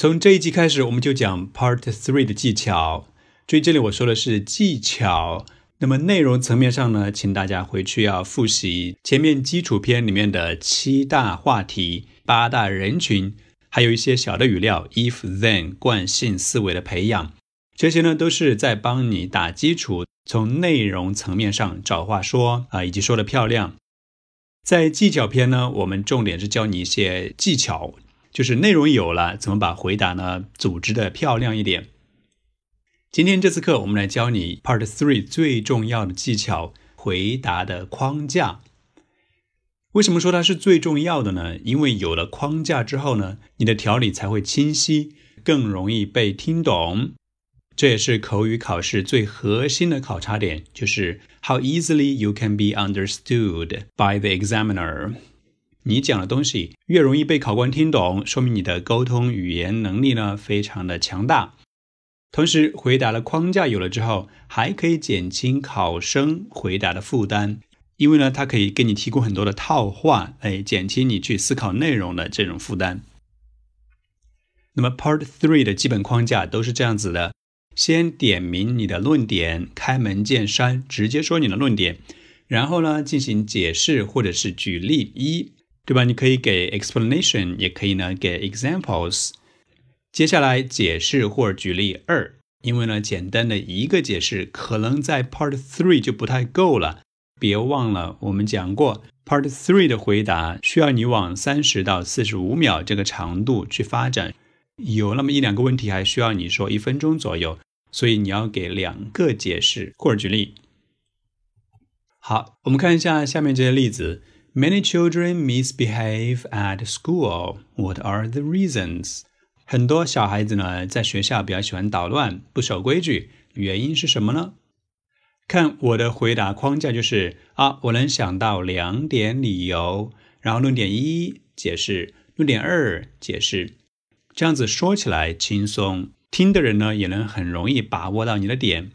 从这一集开始，我们就讲 Part Three 的技巧。注意，这里我说的是技巧。那么内容层面上呢，请大家回去要复习前面基础篇里面的七大话题、八大人群，还有一些小的语料，if then 惯性思维的培养。这些呢，都是在帮你打基础，从内容层面上找话说啊，以及说的漂亮。在技巧篇呢，我们重点是教你一些技巧，就是内容有了，怎么把回答呢组织的漂亮一点。今天这次课，我们来教你 Part Three 最重要的技巧——回答的框架。为什么说它是最重要的呢？因为有了框架之后呢，你的条理才会清晰，更容易被听懂。这也是口语考试最核心的考察点，就是 how easily you can be understood by the examiner。你讲的东西越容易被考官听懂，说明你的沟通语言能力呢非常的强大。同时，回答的框架有了之后，还可以减轻考生回答的负担，因为呢，它可以给你提供很多的套话，哎，减轻你去思考内容的这种负担。那么，Part Three 的基本框架都是这样子的。先点明你的论点，开门见山，直接说你的论点，然后呢进行解释或者是举例一，对吧？你可以给 explanation，也可以呢给 examples。接下来解释或者举例二，因为呢简单的一个解释可能在 part three 就不太够了。别忘了我们讲过，part three 的回答需要你往三十到四十五秒这个长度去发展。有那么一两个问题还需要你说一分钟左右，所以你要给两个解释或者举例。好，我们看一下下面这些例子。Many children misbehave at school. What are the reasons? 很多小孩子呢在学校比较喜欢捣乱，不守规矩，原因是什么呢？看我的回答框架就是啊，我能想到两点理由，然后论点一解释，论点二解释。这样子说起来轻松，听的人呢也能很容易把握到你的点。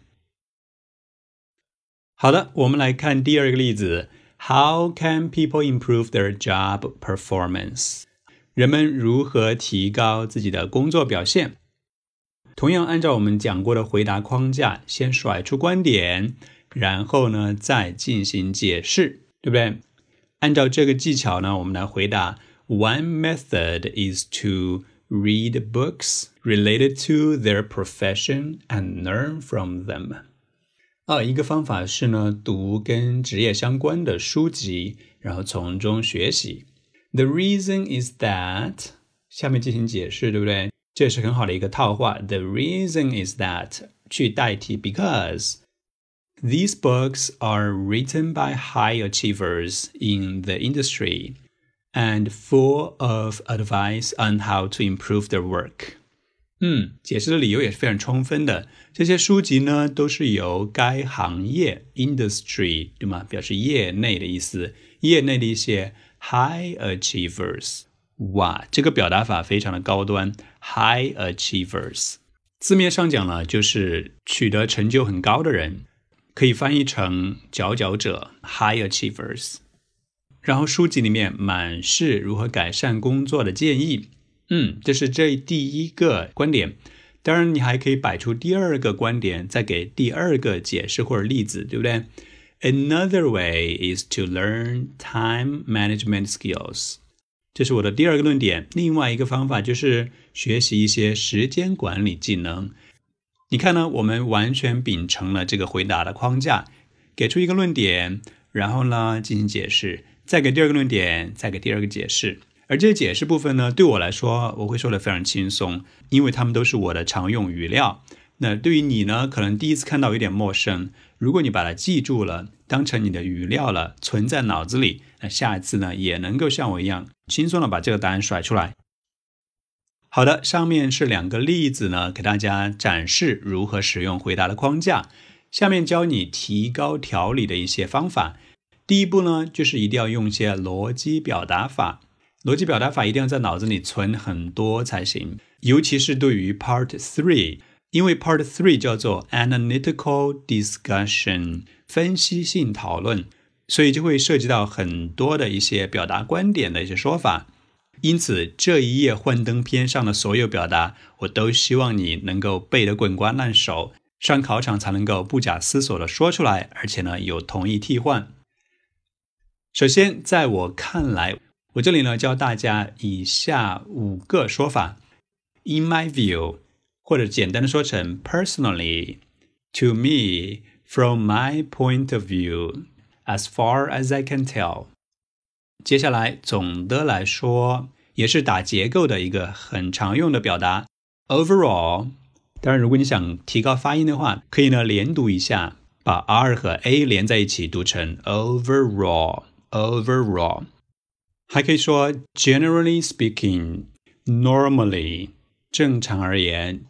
好的，我们来看第二个例子 ：How can people improve their job performance？人们如何提高自己的工作表现？同样按照我们讲过的回答框架，先甩出观点，然后呢再进行解释，对不对？按照这个技巧呢，我们来回答：One method is to read books related to their profession and learn from them。 啊，一个方法是呢，读跟职业相关的书籍，然后从中学习。The reason is that，下面进行解释，对不对？这是很好的一个套话。The reason is that 去代替 because。These books are written by high achievers in the industry and full of advice on how to improve their work。 嗯，解释的理由也是非常充分的。这些书籍呢，都是由该行业 industry 对吗？表示业内的意思，业内的一些 high achievers。哇，这个表达法非常的高端，high achievers。字面上讲呢，就是取得成就很高的人，可以翻译成佼佼者 high achievers。然后书籍里面满是如何改善工作的建议，嗯，这是这第一个观点。当然，你还可以摆出第二个观点，再给第二个解释或者例子，对不对？Another way is to learn time management skills。这是我的第二个论点。另外一个方法就是学习一些时间管理技能。你看呢？我们完全秉承了这个回答的框架，给出一个论点，然后呢进行解释。再给第二个论点，再给第二个解释，而这些解释部分呢，对我来说，我会说的非常轻松，因为他们都是我的常用语料。那对于你呢，可能第一次看到有点陌生。如果你把它记住了，当成你的语料了，存在脑子里，那下一次呢，也能够像我一样轻松的把这个答案甩出来。好的，上面是两个例子呢，给大家展示如何使用回答的框架。下面教你提高条理的一些方法。第一步呢，就是一定要用一些逻辑表达法。逻辑表达法一定要在脑子里存很多才行，尤其是对于 Part Three，因为 Part Three 叫做 Analytical Discussion，分析性讨论，所以就会涉及到很多的一些表达观点的一些说法。因此，这一页幻灯片上的所有表达，我都希望你能够背得滚瓜烂熟，上考场才能够不假思索地说出来，而且呢有同义替换。首先，在我看来，我这里呢教大家以下五个说法：In my view，或者简单的说成 Personally，To me，From my point of view，As far as I can tell。接下来，总的来说，也是打结构的一个很常用的表达。Overall，当然，如果你想提高发音的话，可以呢连读一下，把 R 和 A 连在一起读成 overall。Overall，还可以说 Generally speaking，normally，正常而言